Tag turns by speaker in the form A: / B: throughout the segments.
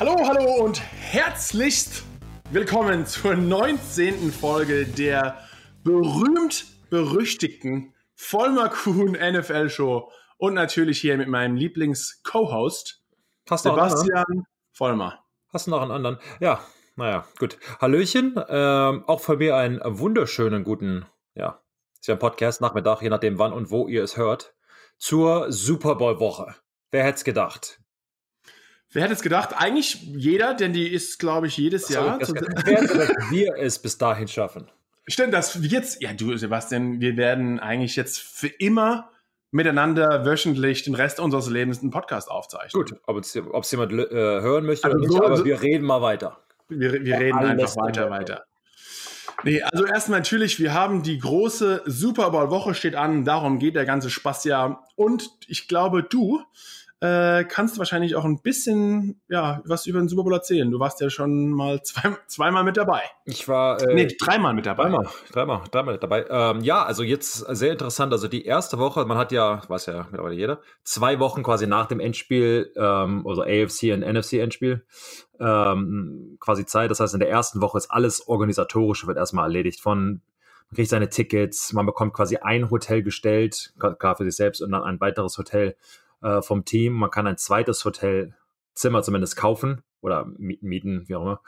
A: Hallo, hallo und herzlichst willkommen zur 19. Folge der berühmt-berüchtigten Vollmer Kuhn NFL Show und natürlich hier mit meinem Lieblings-Co-Host Sebastian Vollmer.
B: Hast du noch einen anderen? Ja, naja, gut. Hallöchen, ähm, auch von mir einen wunderschönen guten, ja, ist ja ein Podcast, Nachmittag, je nachdem wann und wo ihr es hört, zur Super Bowl-Woche. Wer hätte es gedacht?
A: Wer hätte es gedacht? Eigentlich jeder, denn die ist, glaube ich, jedes Jahr.
B: Das dass wir es bis dahin schaffen.
A: Stimmt, dass wir jetzt, ja du Sebastian, wir werden eigentlich jetzt für immer miteinander wöchentlich den Rest unseres Lebens einen Podcast aufzeichnen.
B: Gut, ob es jemand äh, hören möchte also oder nicht, so, aber so, wir reden mal weiter.
A: Wir, wir ja, reden einfach weiter, weiter. Nee, also erstmal natürlich, wir haben die große Super Bowl-Woche steht an, darum geht der ganze Spaß ja. Und ich glaube, du äh, kannst wahrscheinlich auch ein bisschen ja, was über den Super Bowl erzählen. Du warst ja schon mal zwei, zweimal mit dabei.
B: Ich war. Äh,
A: nee, dreimal mit dabei.
B: Dreimal, dreimal, dreimal mit dabei. Ähm, ja, also jetzt sehr interessant. Also die erste Woche, man hat ja, weiß ja mittlerweile jeder, zwei Wochen quasi nach dem Endspiel, ähm, also AFC und NFC-Endspiel, ähm, quasi Zeit. Das heißt, in der ersten Woche ist alles Organisatorische wird erstmal erledigt. Von man kriegt seine Tickets, man bekommt quasi ein Hotel gestellt, klar für sich selbst und dann ein weiteres Hotel äh, vom Team. Man kann ein zweites Hotelzimmer zumindest kaufen oder mieten, wie auch immer.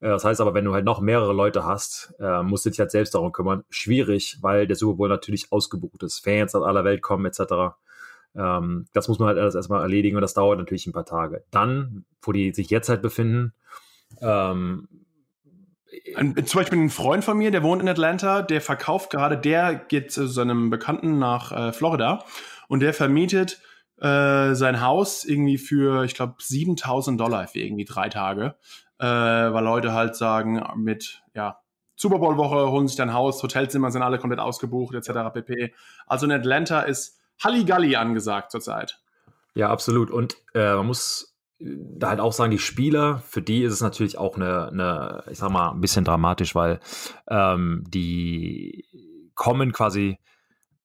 B: Äh, das heißt aber, wenn du halt noch mehrere Leute hast, äh, musst du dich halt selbst darum kümmern. Schwierig, weil der Super Bowl natürlich ausgebucht ist. Fans aus aller Welt kommen etc. Ähm, das muss man halt alles erstmal erledigen und das dauert natürlich ein paar Tage. Dann, wo die sich jetzt halt befinden, ähm,
A: ein, zum Beispiel ein Freund von mir, der wohnt in Atlanta, der verkauft gerade, der geht zu seinem Bekannten nach äh, Florida und der vermietet äh, sein Haus irgendwie für, ich glaube, 7000 Dollar für irgendwie drei Tage, äh, weil Leute halt sagen, mit, ja, Super Bowl Woche holen sich dein Haus, Hotelzimmer sind alle komplett ausgebucht, etc. pp. Also in Atlanta ist Halligalli angesagt zurzeit.
B: Ja, absolut. Und äh, man muss da halt auch sagen, die Spieler, für die ist es natürlich auch eine, eine ich sag mal, ein bisschen dramatisch, weil ähm, die kommen quasi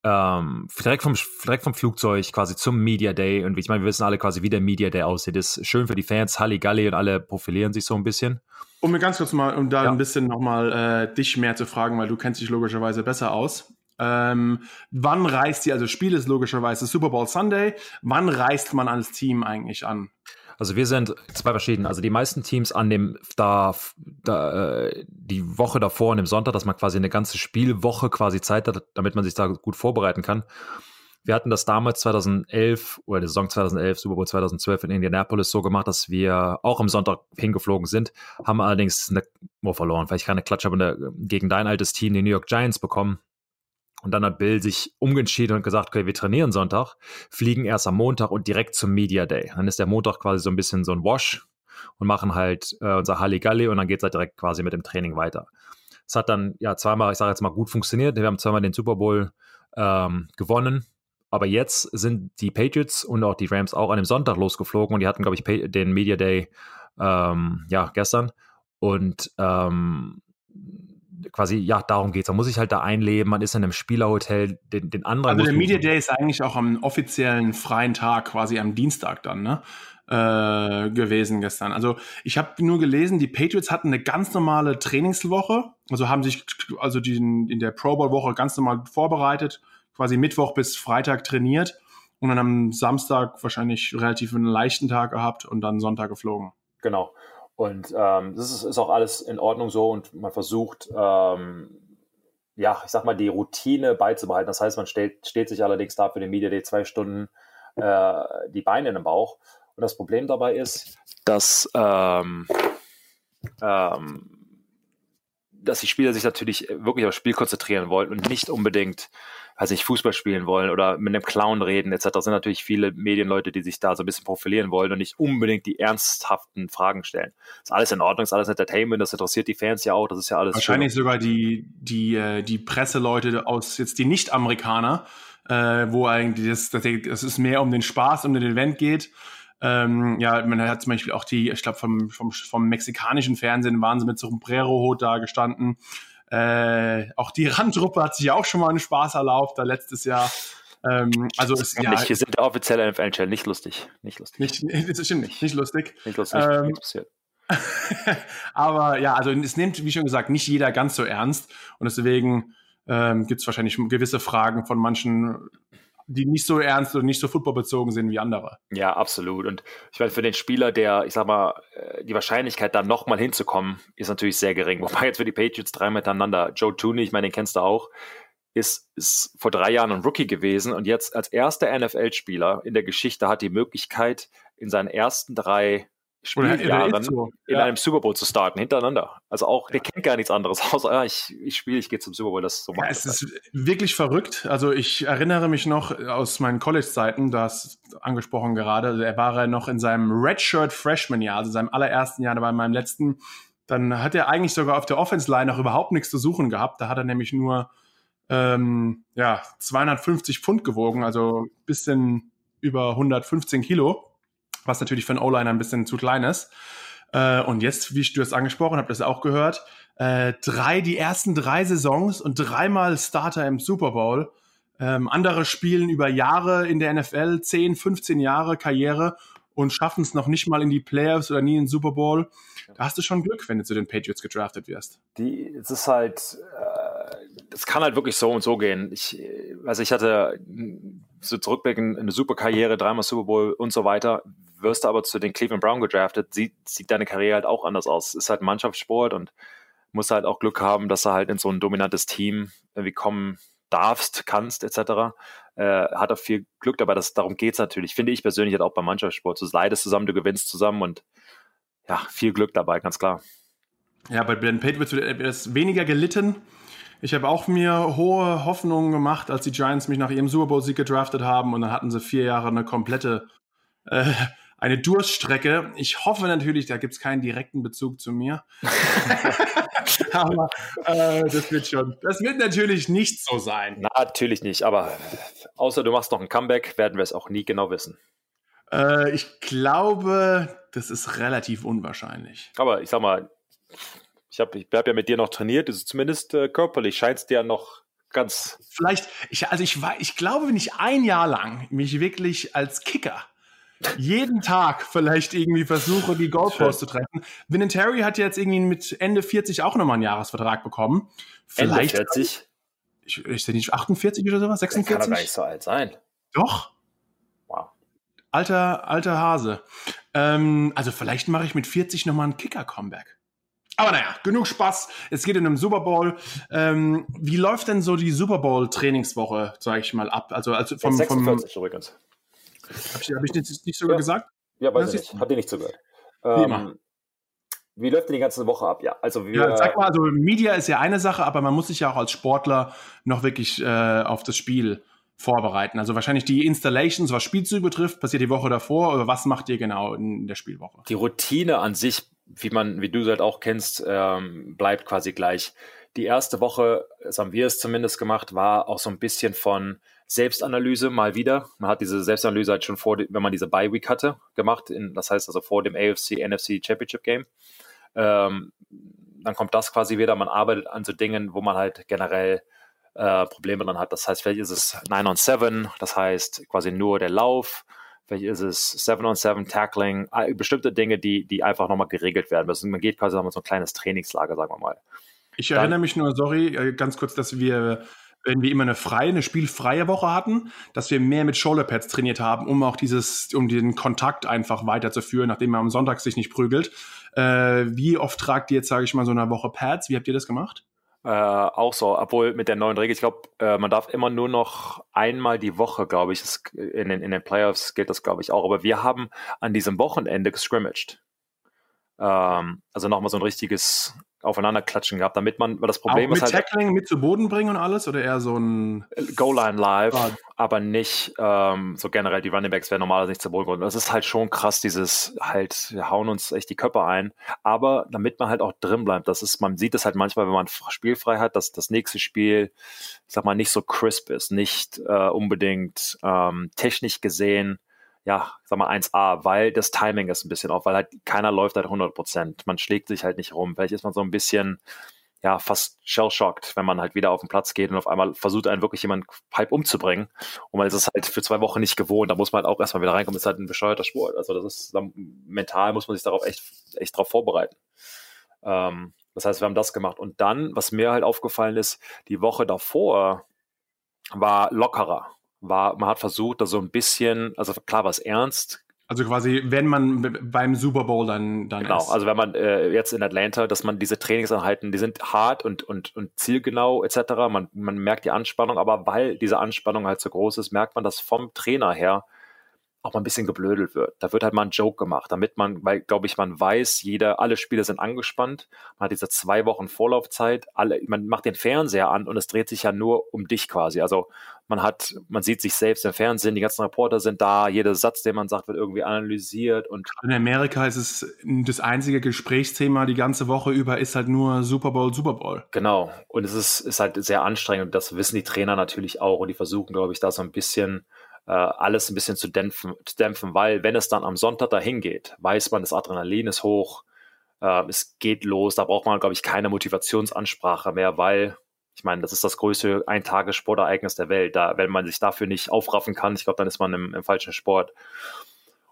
B: ähm, direkt, vom, direkt vom Flugzeug quasi zum Media Day. Und ich meine, wir wissen alle quasi, wie der Media Day aussieht. Das ist schön für die Fans, Halligalli und alle profilieren sich so ein bisschen.
A: Um mir ganz kurz mal, um da ja. ein bisschen nochmal äh, dich mehr zu fragen, weil du kennst dich logischerweise besser aus. Ähm, wann reist ihr, also Spiel ist logischerweise Super Bowl Sunday, wann reist man als Team eigentlich an?
B: Also wir sind zwei verschieden. Also die meisten Teams an dem da, da äh, die Woche davor, an dem Sonntag, dass man quasi eine ganze Spielwoche quasi Zeit hat, damit man sich da gut vorbereiten kann. Wir hatten das damals 2011 oder die Saison 2011, Super Bowl 2012 in Indianapolis so gemacht, dass wir auch am Sonntag hingeflogen sind, haben allerdings eine, oh, verloren, weil ich keine Klatsche habe, gegen dein altes Team, die New York Giants, bekommen. Und dann hat Bill sich umentschieden und gesagt, okay, wir trainieren Sonntag, fliegen erst am Montag und direkt zum Media Day. Dann ist der Montag quasi so ein bisschen so ein Wash und machen halt äh, unser Halligalli und dann geht es halt direkt quasi mit dem Training weiter. Es hat dann ja zweimal, ich sage jetzt mal, gut funktioniert. Wir haben zweimal den Super Bowl ähm, gewonnen. Aber jetzt sind die Patriots und auch die Rams auch an dem Sonntag losgeflogen und die hatten, glaube ich, den Media Day ähm, ja, gestern. Und ähm, quasi, ja, darum geht's. Man muss sich halt da einleben, man ist in einem Spielerhotel, den, den anderen.
A: Also der Media Day ist eigentlich auch am offiziellen freien Tag, quasi am Dienstag dann, ne? Äh, gewesen gestern. Also ich habe nur gelesen, die Patriots hatten eine ganz normale Trainingswoche, also haben sich also die, in der Pro Bowl Woche ganz normal vorbereitet, quasi Mittwoch bis Freitag trainiert und dann am Samstag wahrscheinlich relativ einen leichten Tag gehabt und dann Sonntag geflogen.
B: Genau. Und ähm, das ist, ist, auch alles in Ordnung so und man versucht, ähm, ja, ich sag mal, die Routine beizubehalten. Das heißt, man stellt, steht sich allerdings da für den Media Day zwei Stunden äh, die Beine in den Bauch. Und das Problem dabei ist, dass, ähm, ähm, dass die Spieler sich natürlich wirklich aufs Spiel konzentrieren wollen und nicht unbedingt also nicht Fußball spielen wollen oder mit einem Clown reden etc. Das sind natürlich viele Medienleute, die sich da so ein bisschen profilieren wollen und nicht unbedingt die ernsthaften Fragen stellen. Ist alles in Ordnung, ist alles Entertainment, das interessiert die Fans ja auch, das ist ja alles.
A: Wahrscheinlich schön. sogar die, die, äh, die Presseleute aus jetzt die Nicht-Amerikaner, äh, wo eigentlich das, das, ist mehr um den Spaß, um den Event geht. Ähm, ja, man hat zum Beispiel auch die, ich glaube, vom, vom, vom mexikanischen Fernsehen waren sie mit so einem Sombrero-Hut da gestanden. Äh, auch die Randtruppe hat sich auch schon mal einen Spaß erlaubt, da letztes Jahr. Ähm, also es,
B: ja, nicht, hier sind der offizielle NFL-Channel, nicht lustig. Nicht lustig.
A: Nicht, das stimmt nicht, nicht lustig.
B: Nicht lustig, ähm, nichts passiert.
A: aber ja, also es nimmt, wie schon gesagt, nicht jeder ganz so ernst und deswegen ähm, gibt es wahrscheinlich gewisse Fragen von manchen, die nicht so ernst und nicht so footballbezogen sind wie andere.
B: Ja, absolut. Und ich meine, für den Spieler, der, ich sag mal, äh, die Wahrscheinlichkeit, da nochmal hinzukommen, ist natürlich sehr gering. Wobei jetzt für die Patriots drei miteinander, Joe Tooney, ich meine, den kennst du auch, ist, ist vor drei Jahren ein Rookie gewesen und jetzt als erster NFL-Spieler in der Geschichte hat die Möglichkeit, in seinen ersten drei Spieljahren so. in ja. einem Super Bowl zu starten, hintereinander. Also auch, der kennt gar nichts anderes, außer, ja, ich, ich spiele, ich gehe zum Super Bowl, das so
A: ja, Es ist wirklich verrückt. Also ich erinnere mich noch aus meinen College-Zeiten, das angesprochen gerade, also er war noch in seinem Redshirt Freshman-Jahr, also seinem allerersten Jahr, da war in meinem letzten, dann hat er eigentlich sogar auf der Offense-Line noch überhaupt nichts zu suchen gehabt. Da hat er nämlich nur ähm, ja, 250 Pfund gewogen, also ein bisschen über 115 Kilo was natürlich für einen O-Liner ein bisschen zu klein ist. Äh, und jetzt, wie du es angesprochen habe, das auch gehört, äh, drei, die ersten drei Saisons und dreimal Starter im Super Bowl. Ähm, andere spielen über Jahre in der NFL, 10, 15 Jahre Karriere und schaffen es noch nicht mal in die Playoffs oder nie in den Super Bowl. Da hast du schon Glück, wenn du zu den Patriots gedraftet wirst.
B: Die, es ist halt, äh, es kann halt wirklich so und so gehen. Ich, also ich hatte so zurückblicken, eine super Karriere, dreimal Super Bowl und so weiter wirst du aber zu den Cleveland Brown gedraftet, sieht, sieht deine Karriere halt auch anders aus. Ist halt Mannschaftssport und musst halt auch Glück haben, dass du halt in so ein dominantes Team irgendwie kommen darfst, kannst, etc. Äh, hat auch viel Glück dabei. Das, darum geht es natürlich. Finde ich persönlich halt auch beim Mannschaftssport. Du leidest zusammen, du gewinnst zusammen und ja, viel Glück dabei, ganz klar.
A: Ja, bei Ben Patriots wird es weniger gelitten. Ich habe auch mir hohe Hoffnungen gemacht, als die Giants mich nach ihrem Super Bowl-Sieg gedraftet haben und dann hatten sie vier Jahre eine komplette äh, eine Durststrecke. Ich hoffe natürlich, da gibt es keinen direkten Bezug zu mir. aber äh, das wird schon. Das wird natürlich nicht so sein.
B: Na, natürlich nicht, aber außer du machst noch ein Comeback, werden wir es auch nie genau wissen.
A: Äh, ich glaube, das ist relativ unwahrscheinlich.
B: Aber ich sag mal, ich habe ich hab ja mit dir noch trainiert, ist zumindest äh, körperlich scheint es dir noch ganz.
A: Vielleicht, ich, also ich war, ich glaube, wenn ich ein Jahr lang mich wirklich als Kicker jeden Tag vielleicht irgendwie versuche, die Goalpost zu treffen. Terry hat jetzt irgendwie mit Ende 40 auch nochmal einen Jahresvertrag bekommen.
B: Vielleicht. Ende 40?
A: Ich, ich sehe nicht, 48 oder sowas? 46?
B: Der kann doch gar nicht so alt sein.
A: Doch.
B: Wow.
A: Alter, alter Hase. Ähm, also vielleicht mache ich mit 40 nochmal ein Kicker-Comeback. Aber naja, genug Spaß. Es geht in einem Super Bowl. Ähm, wie läuft denn so die Super Bowl-Trainingswoche, sage ich mal, ab? Also, also
B: vom, 46 vom, übrigens.
A: Habe ich, hab ich nicht, nicht sogar ja. gesagt?
B: Ja, weiß ich nicht. Habt ihr nicht zugehört. Wie ähm, Wie läuft denn die ganze Woche ab? Ja, also wir, ja,
A: sag mal, also Media ist ja eine Sache, aber man muss sich ja auch als Sportler noch wirklich äh, auf das Spiel vorbereiten. Also wahrscheinlich die Installations, was Spielzüge betrifft, passiert die Woche davor oder was macht ihr genau in der Spielwoche?
B: Die Routine an sich, wie man, wie du halt auch kennst, ähm, bleibt quasi gleich. Die erste Woche, das haben wir es zumindest gemacht, war auch so ein bisschen von Selbstanalyse mal wieder. Man hat diese Selbstanalyse halt schon vor, wenn man diese Bye Week hatte, gemacht. In, das heißt also vor dem AFC NFC Championship Game. Ähm, dann kommt das quasi wieder. Man arbeitet an so Dingen, wo man halt generell äh, Probleme dann hat. Das heißt, vielleicht ist es 9 on 7, das heißt quasi nur der Lauf. Vielleicht ist es 7 on 7 Tackling, bestimmte Dinge, die, die einfach nochmal geregelt werden müssen. Man geht quasi nochmal so ein kleines Trainingslager, sagen wir mal.
A: Ich dann, erinnere mich nur, sorry, äh, ganz kurz, dass wir wenn wir immer eine freie, eine spielfreie Woche hatten, dass wir mehr mit Shoulderpads trainiert haben, um auch dieses, um den Kontakt einfach weiterzuführen, nachdem man am Sonntag sich nicht prügelt. Äh, wie oft tragt ihr jetzt, sage ich mal, so eine Woche Pads? Wie habt ihr das gemacht?
B: Äh, auch so, obwohl mit der neuen Regel, ich glaube, äh, man darf immer nur noch einmal die Woche, glaube ich, in den, in den Playoffs gilt das, glaube ich, auch. Aber wir haben an diesem Wochenende gescrimmaged. Ähm, also nochmal so ein richtiges aufeinanderklatschen gehabt, damit man, weil das Problem
A: Auch
B: mit
A: ist halt. Tackling mit zu Boden bringen und alles oder eher so ein.
B: Goal-Line live, ah. aber nicht ähm, so generell, die Running Backs werden normalerweise nicht zu Boden geholt. Das ist halt schon krass, dieses halt, wir hauen uns echt die Köpfe ein, aber damit man halt auch drin bleibt, das ist, man sieht es halt manchmal, wenn man spielfrei hat, dass das nächste Spiel, ich sag mal, nicht so crisp ist, nicht äh, unbedingt ähm, technisch gesehen ja, sag mal 1A, weil das Timing ist ein bisschen auf, weil halt keiner läuft halt 100 Prozent. Man schlägt sich halt nicht rum. Vielleicht ist man so ein bisschen, ja, fast shell-shocked, wenn man halt wieder auf den Platz geht und auf einmal versucht einen wirklich jemand halb umzubringen. Und man ist es halt für zwei Wochen nicht gewohnt. Da muss man halt auch erstmal wieder reinkommen. Das ist halt ein bescheuerter Sport. Also das ist, mental muss man sich darauf echt, echt drauf vorbereiten. Ähm, das heißt, wir haben das gemacht. Und dann, was mir halt aufgefallen ist, die Woche davor war lockerer. War, man hat versucht, da so ein bisschen, also klar war es ernst,
A: also quasi, wenn man beim Super Bowl dann, dann
B: Genau, ist. also wenn man äh, jetzt in Atlanta, dass man diese Trainingseinheiten, die sind hart und, und, und zielgenau etc. Man, man merkt die Anspannung, aber weil diese Anspannung halt so groß ist, merkt man, dass vom Trainer her auch mal ein bisschen geblödelt wird. Da wird halt mal ein Joke gemacht, damit man, weil, glaube ich, man weiß, jeder, alle Spieler sind angespannt. Man hat diese zwei Wochen Vorlaufzeit, alle, man macht den Fernseher an und es dreht sich ja nur um dich quasi. Also man hat, man sieht sich selbst im Fernsehen, die ganzen Reporter sind da, jeder Satz, den man sagt, wird irgendwie analysiert und.
A: In Amerika ist es das einzige Gesprächsthema die ganze Woche über ist halt nur Super Bowl, Super Bowl.
B: Genau. Und es ist, ist halt sehr anstrengend und das wissen die Trainer natürlich auch und die versuchen, glaube ich, da so ein bisschen äh, alles ein bisschen zu dämpfen, zu dämpfen, weil wenn es dann am Sonntag dahin geht, weiß man, das Adrenalin ist hoch, äh, es geht los, da braucht man, glaube ich, keine Motivationsansprache mehr, weil ich meine, das ist das größte Eintagessportereignis der Welt. Da, wenn man sich dafür nicht aufraffen kann, ich glaube, dann ist man im, im falschen Sport.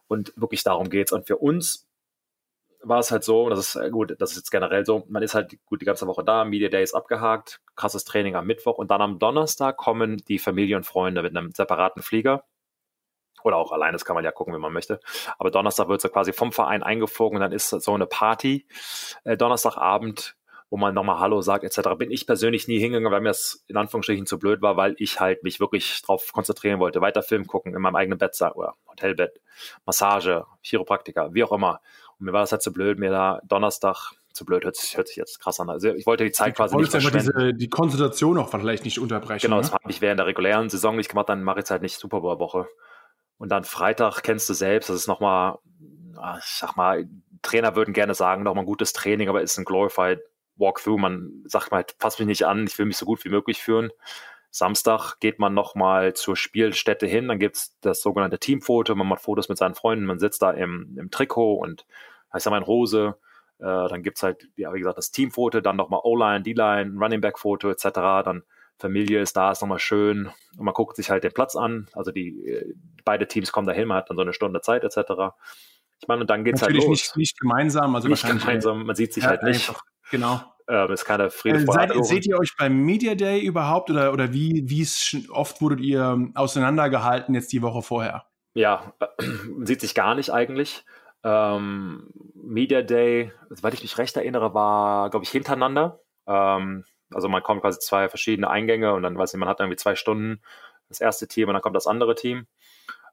B: Und wirklich darum geht's. Und für uns war es halt so, das ist äh, gut, das ist jetzt generell so, man ist halt gut die ganze Woche da, Media Day ist abgehakt, krasses Training am Mittwoch und dann am Donnerstag kommen die Familie und Freunde mit einem separaten Flieger. Oder auch allein, das kann man ja gucken, wenn man möchte. Aber Donnerstag wird so quasi vom Verein eingeflogen und dann ist so eine Party äh, Donnerstagabend, wo man nochmal Hallo sagt, etc. Bin ich persönlich nie hingegangen, weil mir das in Anführungsstrichen zu blöd war, weil ich halt mich wirklich drauf konzentrieren wollte. Weiter Film gucken, in meinem eigenen Bett oder Hotelbett, Massage, Chiropraktiker, wie auch immer. Und mir war das halt zu blöd, mir da Donnerstag zu blöd, hört sich, hört sich jetzt krass an. Also ich wollte die Zeit quasi nicht
A: verschwenden. Diese, die Konzentration auch vielleicht nicht unterbrechen.
B: Genau, ne? das habe ich während der regulären Saison nicht gemacht, dann mache ich es halt nicht Super Bowl Woche. Und dann Freitag kennst du selbst, das ist nochmal, ah, ich sag mal, Trainer würden gerne sagen, nochmal ein gutes Training, aber es ist ein Glorified Walkthrough. Man sagt mal, fass mich nicht an, ich will mich so gut wie möglich führen. Samstag geht man nochmal zur Spielstätte hin, dann gibt es das sogenannte Teamfoto, man macht Fotos mit seinen Freunden, man sitzt da im, im Trikot und heißt ja mal in Hose. Äh, dann gibt es halt, ja, wie gesagt, das Teamfoto, dann nochmal O-Line, D-Line, Running Back-Foto etc. Dann Familie ist da, ist nochmal schön und man guckt sich halt den Platz an. Also die äh, beide Teams kommen dahin, man hat dann so eine Stunde Zeit etc. Ich meine, und dann geht's
A: Natürlich
B: halt
A: los. Nicht, nicht gemeinsam, also
B: nicht gemeinsam, man sieht sich ja, halt nicht. Einfach,
A: genau.
B: Ähm, ist keine Friede
A: äh, seid, Seht ihr euch beim Media Day überhaupt oder, oder wie, wie oft wurdet ihr auseinandergehalten jetzt die Woche vorher?
B: Ja, man sieht sich gar nicht eigentlich. Ähm, Media Day, soweit ich mich recht erinnere, war, glaube ich, hintereinander. Ähm, also man kommt quasi zwei verschiedene Eingänge und dann weiß ich, man hat irgendwie zwei Stunden das erste Team und dann kommt das andere Team.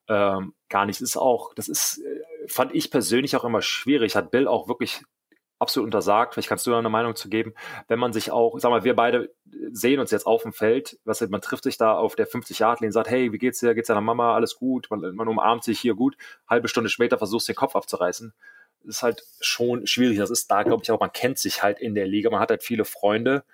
B: Ähm, gar nicht. Das ist auch, das ist, äh, fand ich persönlich auch immer schwierig. Hat Bill auch wirklich absolut untersagt. Vielleicht kannst du da eine Meinung zu geben. Wenn man sich auch, sag mal, wir beide sehen uns jetzt auf dem Feld, was man trifft sich da auf der 50 Yard Linie, sagt, hey, wie geht's dir? Geht's deiner Mama? Alles gut? Man, man umarmt sich hier gut. Halbe Stunde später versuchst den Kopf abzureißen. Das ist halt schon schwierig. Das ist da, glaube ich, auch, man kennt sich halt in der Liga. Man hat halt viele Freunde.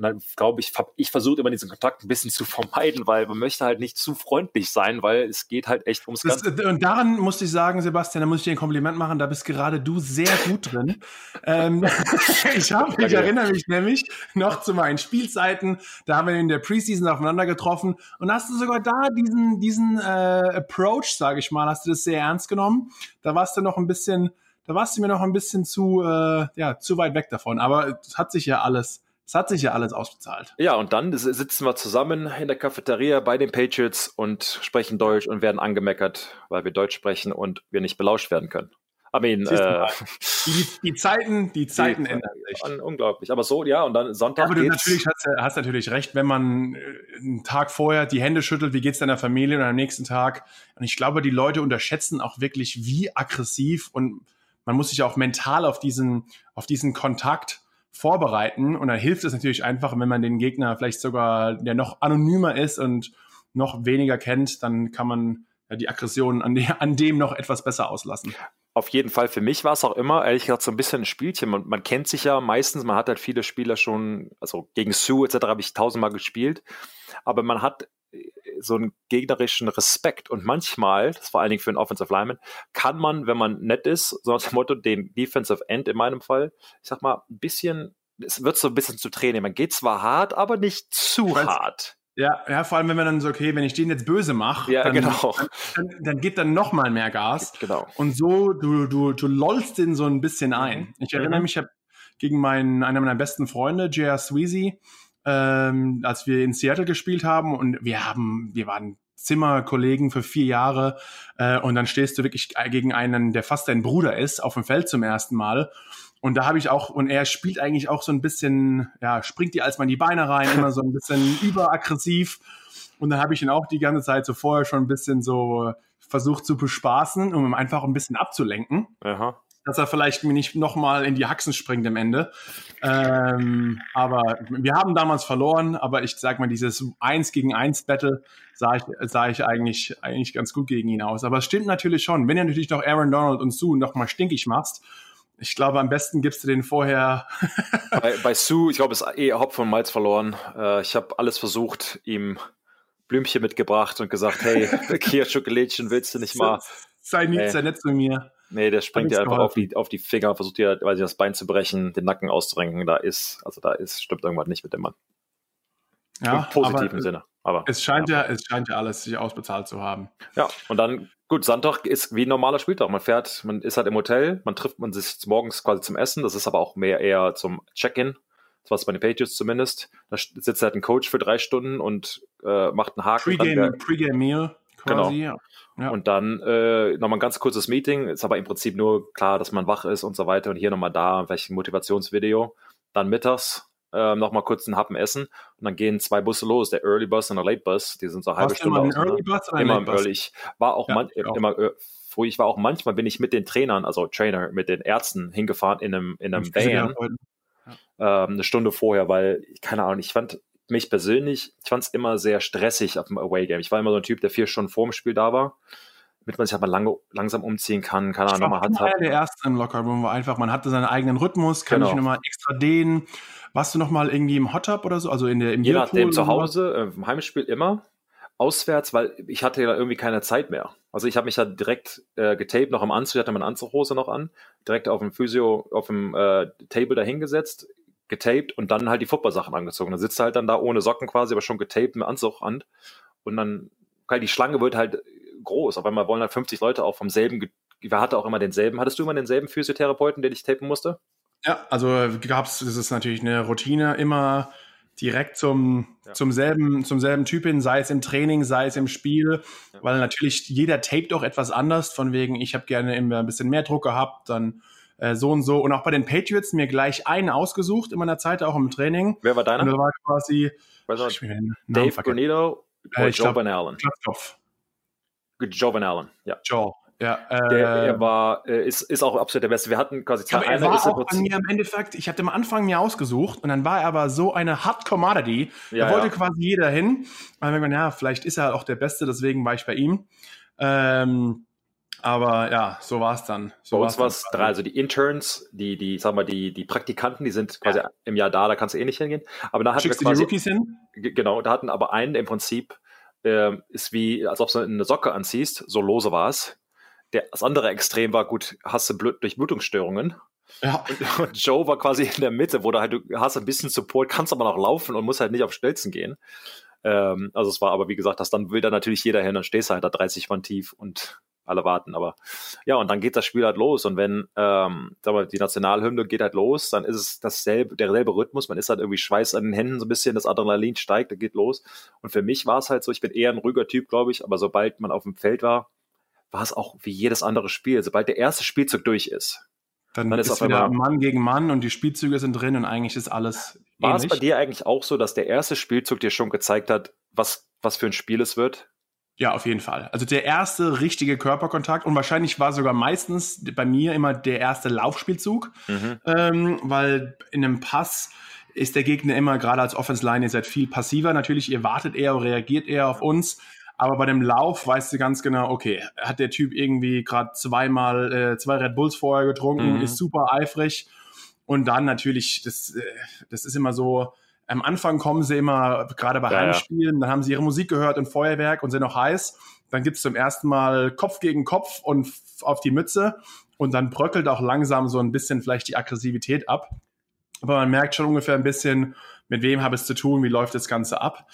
B: Und dann glaube ich, ich versuche immer diesen Kontakt ein bisschen zu vermeiden, weil man möchte halt nicht zu freundlich sein, weil es geht halt echt ums
A: das, Ganze. Und daran musste ich sagen, Sebastian, da muss ich dir ein Kompliment machen, da bist gerade du sehr gut drin. ähm, ich, hab, ich erinnere mich nämlich noch zu meinen Spielzeiten, da haben wir in der Preseason aufeinander getroffen und hast du sogar da diesen, diesen äh, Approach, sage ich mal, hast du das sehr ernst genommen. Da warst du noch ein bisschen, da warst du mir noch ein bisschen zu, äh, ja, zu weit weg davon. Aber es hat sich ja alles es hat sich ja alles ausbezahlt.
B: Ja, und dann sitzen wir zusammen in der Cafeteria bei den Patriots und sprechen Deutsch und werden angemeckert, weil wir Deutsch sprechen und wir nicht belauscht werden können. I mean, äh,
A: die, die, Zeiten, die Zeiten die, ändern sich.
B: Unglaublich. Aber so, ja, und dann Sonntag.
A: Aber du natürlich hast, hast, natürlich recht, wenn man äh, einen Tag vorher die Hände schüttelt, wie geht's deiner Familie und am nächsten Tag. Und ich glaube, die Leute unterschätzen auch wirklich, wie aggressiv und man muss sich auch mental auf diesen, auf diesen Kontakt vorbereiten. Und dann hilft es natürlich einfach, wenn man den Gegner vielleicht sogar, der noch anonymer ist und noch weniger kennt, dann kann man ja, die Aggression an, an dem noch etwas besser auslassen.
B: Auf jeden Fall. Für mich war es auch immer, ehrlich gesagt, so ein bisschen ein Spielchen. Man, man kennt sich ja meistens, man hat halt viele Spieler schon, also gegen Sue etc. habe ich tausendmal gespielt, aber man hat so einen gegnerischen Respekt. Und manchmal, das vor allen Dingen für einen Offensive Lineman, kann man, wenn man nett ist, so nach dem Motto, den Defensive End in meinem Fall, ich sag mal, ein bisschen es wird so ein bisschen zu Tränen. Man geht zwar hart, aber nicht zu hart.
A: Ja, ja, vor allem, wenn man dann so, okay, wenn ich den jetzt böse mache,
B: ja,
A: dann,
B: genau.
A: dann, dann, geht dann noch mal mehr Gas.
B: Genau.
A: Und so, du, du, du lollst den so ein bisschen ein. Mhm. Ich erinnere mhm. mich, ich habe gegen meinen, einer meiner besten Freunde, J.R. Sweezy, ähm, als wir in Seattle gespielt haben und wir haben, wir waren Zimmerkollegen für vier Jahre äh, und dann stehst du wirklich gegen einen, der fast dein Bruder ist, auf dem Feld zum ersten Mal. Und da habe ich auch, und er spielt eigentlich auch so ein bisschen, ja, springt dir als mal in die Beine rein, immer so ein bisschen überaggressiv. Und dann habe ich ihn auch die ganze Zeit so vorher schon ein bisschen so versucht zu bespaßen, um ihn einfach ein bisschen abzulenken.
B: Aha
A: dass er vielleicht mir nicht nochmal in die Haxen springt am Ende. Ähm, aber wir haben damals verloren, aber ich sag mal, dieses 1 gegen 1 Battle sah ich, sah ich eigentlich, eigentlich ganz gut gegen ihn aus. Aber es stimmt natürlich schon, wenn du natürlich noch Aaron Donald und Sue nochmal stinkig machst, ich glaube, am besten gibst du den vorher.
B: bei, bei Sue, ich glaube, ist eh Hopf von Malz verloren. Äh, ich habe alles versucht, ihm Blümchen mitgebracht und gesagt, hey, Kia Schokolädchen, willst du nicht mal?
A: Sei nicht, sei nett zu mir.
B: Nee, der springt ja einfach auf die, auf die Finger, versucht ja, weiß ich, das Bein zu brechen, den Nacken auszurenken. Da ist, also da ist, stimmt irgendwas nicht mit dem Mann.
A: Ja,
B: Im positiven aber Sinne. Aber
A: es scheint ja. ja. es scheint ja alles sich ausbezahlt zu haben.
B: Ja, und dann, gut, Sonntag ist wie ein normaler Spieltag. Man fährt, man ist halt im Hotel, man trifft man sich morgens quasi zum Essen. Das ist aber auch mehr eher zum Check-in. Das war es bei den Patriots zumindest. Da sitzt halt ein Coach für drei Stunden und äh, macht einen Haken.
A: Pre-Game, Pre-Game-Meal
B: quasi. Genau. Ja. Und dann äh, nochmal ein ganz kurzes Meeting, ist aber im Prinzip nur klar, dass man wach ist und so weiter. Und hier nochmal da, vielleicht ein Motivationsvideo. Dann mittags äh, nochmal kurz einen Happen essen und dann gehen zwei Busse los, der Early Bus und der Late Bus. Die sind so eine halbe Stunde
A: immer aus. Early Bus
B: oder immer im Early. Ich war auch, ja, man, auch. immer äh, früh, ich war auch manchmal bin ich mit den Trainern, also Trainer, mit den Ärzten hingefahren in einem, in einem Van. Ja. Ähm, eine Stunde vorher, weil, keine Ahnung, ich fand mich persönlich, ich fand es immer sehr stressig auf dem Away-Game. Ich war immer so ein Typ, der vier Stunden vor dem Spiel da war, damit man sich aber lange, langsam umziehen kann, keine Ahnung,
A: nochmal hat. Ich der Erste im Lockerroom war einfach, man hatte seinen eigenen Rhythmus, kann genau. ich nochmal extra dehnen. Warst du nochmal irgendwie im Hot Tub oder so, also in der, im
B: Je nachdem, zu Hause, äh, im Heimspiel immer, auswärts, weil ich hatte ja irgendwie keine Zeit mehr. Also ich habe mich ja direkt äh, getaped, noch im Anzug, ich hatte meine Anzughose noch an, direkt auf dem Physio, auf dem äh, Table dahingesetzt, getaped und dann halt die Football-Sachen angezogen. Dann sitzt er halt dann da ohne Socken quasi, aber schon getaped mit Anzug an. Und dann, halt die Schlange wird halt groß. Auf einmal wollen halt 50 Leute auch vom selben, wer hatte auch immer denselben. Hattest du immer denselben Physiotherapeuten, der dich tapen musste?
A: Ja, also gab's, das ist natürlich eine Routine, immer direkt zum, ja. zum, selben, zum selben Typ hin, sei es im Training, sei es im Spiel, ja. weil natürlich jeder tapet auch etwas anders, von wegen, ich habe gerne immer ein bisschen mehr Druck gehabt, dann äh, so und so. Und auch bei den Patriots mir gleich einen ausgesucht in meiner Zeit, auch im Training.
B: Wer war deiner? Und
A: das war quasi
B: Dave Granito
A: oder äh, Joe Van Allen? Klatzkopf.
B: Joe Van Allen, ja.
A: Joe. Ja,
B: äh, der, er war, äh, ist, ist auch absolut der Beste. Wir hatten quasi
A: zwei. Er war auch bei mir im Endeffekt, ich hatte am Anfang mir ausgesucht und dann war er aber so eine Hot Commodity. Ja, da wollte ja. quasi jeder hin. Und dann ja, vielleicht ist er auch der Beste, deswegen war ich bei ihm. Ähm, aber ja, so war es dann. So
B: Bei uns war es drei, also die Interns, die, die, sag mal, die, die Praktikanten, die sind quasi ja. im Jahr da, da kannst du eh nicht hingehen. Aber da hatten
A: Schickst
B: wir quasi,
A: die Rookies hin?
B: Genau, da hatten aber einen im Prinzip, äh, ist wie, als ob du eine Socke anziehst, so lose war es. Das andere Extrem war, gut, hast du Blut, Durchblutungsstörungen.
A: Ja.
B: Und, und, Joe war quasi in der Mitte, wo du halt, du hast ein bisschen Support, kannst aber noch laufen und musst halt nicht auf Stelzen gehen. Ähm, also es war aber, wie gesagt, das dann will da natürlich jeder hin, dann stehst du halt da 30 Mann tief und alle warten. Aber ja, und dann geht das Spiel halt los. Und wenn ähm, wir, die Nationalhymne geht halt los, dann ist es dasselbe, derselbe Rhythmus. Man ist halt irgendwie Schweiß an den Händen so ein bisschen, das Adrenalin steigt, da geht los. Und für mich war es halt so, ich bin eher ein ruhiger Typ, glaube ich, aber sobald man auf dem Feld war, war es auch wie jedes andere Spiel. Sobald der erste Spielzug durch ist,
A: dann, dann ist, ist wieder Mann gegen Mann und die Spielzüge sind drin und eigentlich ist alles.
B: War ähnlich. es bei dir eigentlich auch so, dass der erste Spielzug dir schon gezeigt hat, was, was für ein Spiel es wird?
A: Ja, auf jeden Fall. Also der erste richtige Körperkontakt und wahrscheinlich war sogar meistens bei mir immer der erste Laufspielzug, mhm. ähm, weil in einem Pass ist der Gegner immer, gerade als Offense Line, ihr seid viel passiver. Natürlich, ihr wartet eher, reagiert eher auf uns. Aber bei dem Lauf weißt du ganz genau, okay, hat der Typ irgendwie gerade zweimal äh, zwei Red Bulls vorher getrunken, mhm. ist super eifrig. Und dann natürlich, das, äh, das ist immer so, am Anfang kommen sie immer, gerade bei ja, Heimspielen, dann haben sie ihre Musik gehört und Feuerwerk und sind noch heiß. Dann gibt's zum ersten Mal Kopf gegen Kopf und auf die Mütze. Und dann bröckelt auch langsam so ein bisschen vielleicht die Aggressivität ab. aber man merkt schon ungefähr ein bisschen, mit wem habe ich es zu tun, wie läuft das Ganze ab.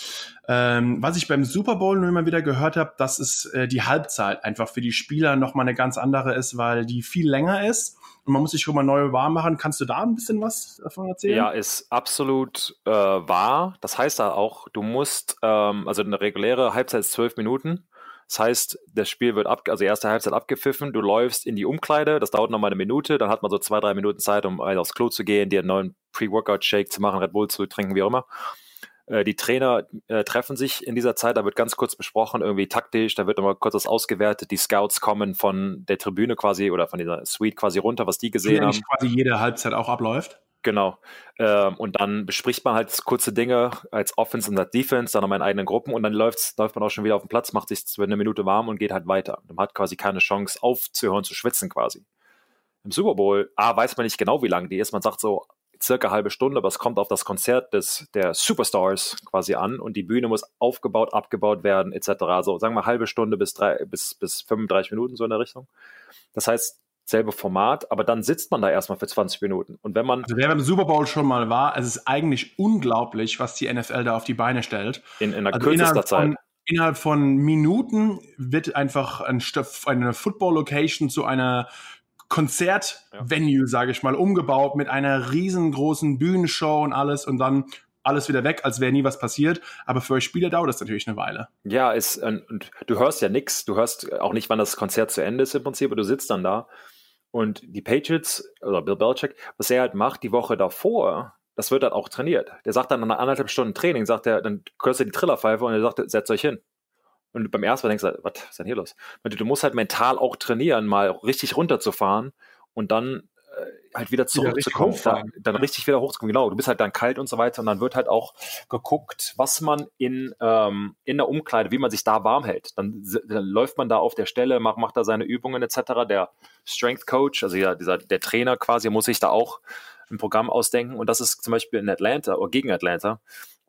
A: Ähm, was ich beim Super Bowl nur immer wieder gehört habe, dass es äh, die Halbzeit einfach für die Spieler nochmal eine ganz andere ist, weil die viel länger ist und man muss sich schon mal neu warm machen. Kannst du da ein bisschen was davon erzählen?
B: Ja, ist absolut äh, wahr. Das heißt da auch, du musst, ähm, also eine reguläre Halbzeit ist zwölf Minuten. Das heißt, das Spiel wird ab, also erste Halbzeit abgepfiffen, du läufst in die Umkleide, das dauert nochmal eine Minute, dann hat man so zwei, drei Minuten Zeit, um aufs Klo zu gehen, dir einen neuen Pre-Workout-Shake zu machen, Red Bull zu trinken, wie auch immer. Äh, die Trainer äh, treffen sich in dieser Zeit, da wird ganz kurz besprochen, irgendwie taktisch, da wird nochmal kurz was ausgewertet, die Scouts kommen von der Tribüne quasi oder von dieser Suite quasi runter, was die gesehen haben.
A: quasi jede Halbzeit auch abläuft.
B: Genau. Ähm, und dann bespricht man halt kurze Dinge als Offense und als Defense, dann in eigenen Gruppen und dann läuft's, läuft man auch schon wieder auf den Platz, macht sich eine Minute warm und geht halt weiter. Man hat quasi keine Chance aufzuhören, zu schwitzen quasi. Im Super Bowl, A, weiß man nicht genau, wie lang die ist. Man sagt so circa halbe Stunde, aber es kommt auf das Konzert des, der Superstars quasi an und die Bühne muss aufgebaut, abgebaut werden, etc. So, sagen wir halbe Stunde bis, drei, bis, bis 35 Minuten so in der Richtung. Das heißt, selbe Format, aber dann sitzt man da erstmal für 20 Minuten. Und wenn man.
A: Also wer beim Super Bowl schon mal war, es ist eigentlich unglaublich, was die NFL da auf die Beine stellt.
B: In, in einer also kürzester Zeit.
A: Von, innerhalb von Minuten wird einfach ein, eine Football-Location zu einer Konzertvenue, ja. sage ich mal, umgebaut mit einer riesengroßen Bühnenshow und alles und dann alles wieder weg, als wäre nie was passiert. Aber für euch Spieler dauert das natürlich eine Weile.
B: Ja, ist, und du hörst ja nichts. Du hörst auch nicht, wann das Konzert zu Ende ist im Prinzip, aber du sitzt dann da und die Patriots, oder Bill Belichick, was er halt macht die Woche davor, das wird dann auch trainiert. Der sagt dann nach anderthalb Stunden Training, sagt er, dann hörst du die Trillerpfeife und er sagt, setzt euch hin. Und beim ersten Mal denkst du, was ist denn hier los? Du musst halt mental auch trainieren, mal richtig runterzufahren und dann halt wieder zurückzukommen, wieder dann, dann richtig wieder hochzukommen. Genau, du bist halt dann kalt und so weiter und dann wird halt auch geguckt, was man in, ähm, in der Umkleide, wie man sich da warm hält. Dann, dann läuft man da auf der Stelle, macht, macht da seine Übungen etc. Der Strength Coach, also ja, dieser, der Trainer quasi, muss sich da auch ein Programm ausdenken und das ist zum Beispiel in Atlanta oder gegen Atlanta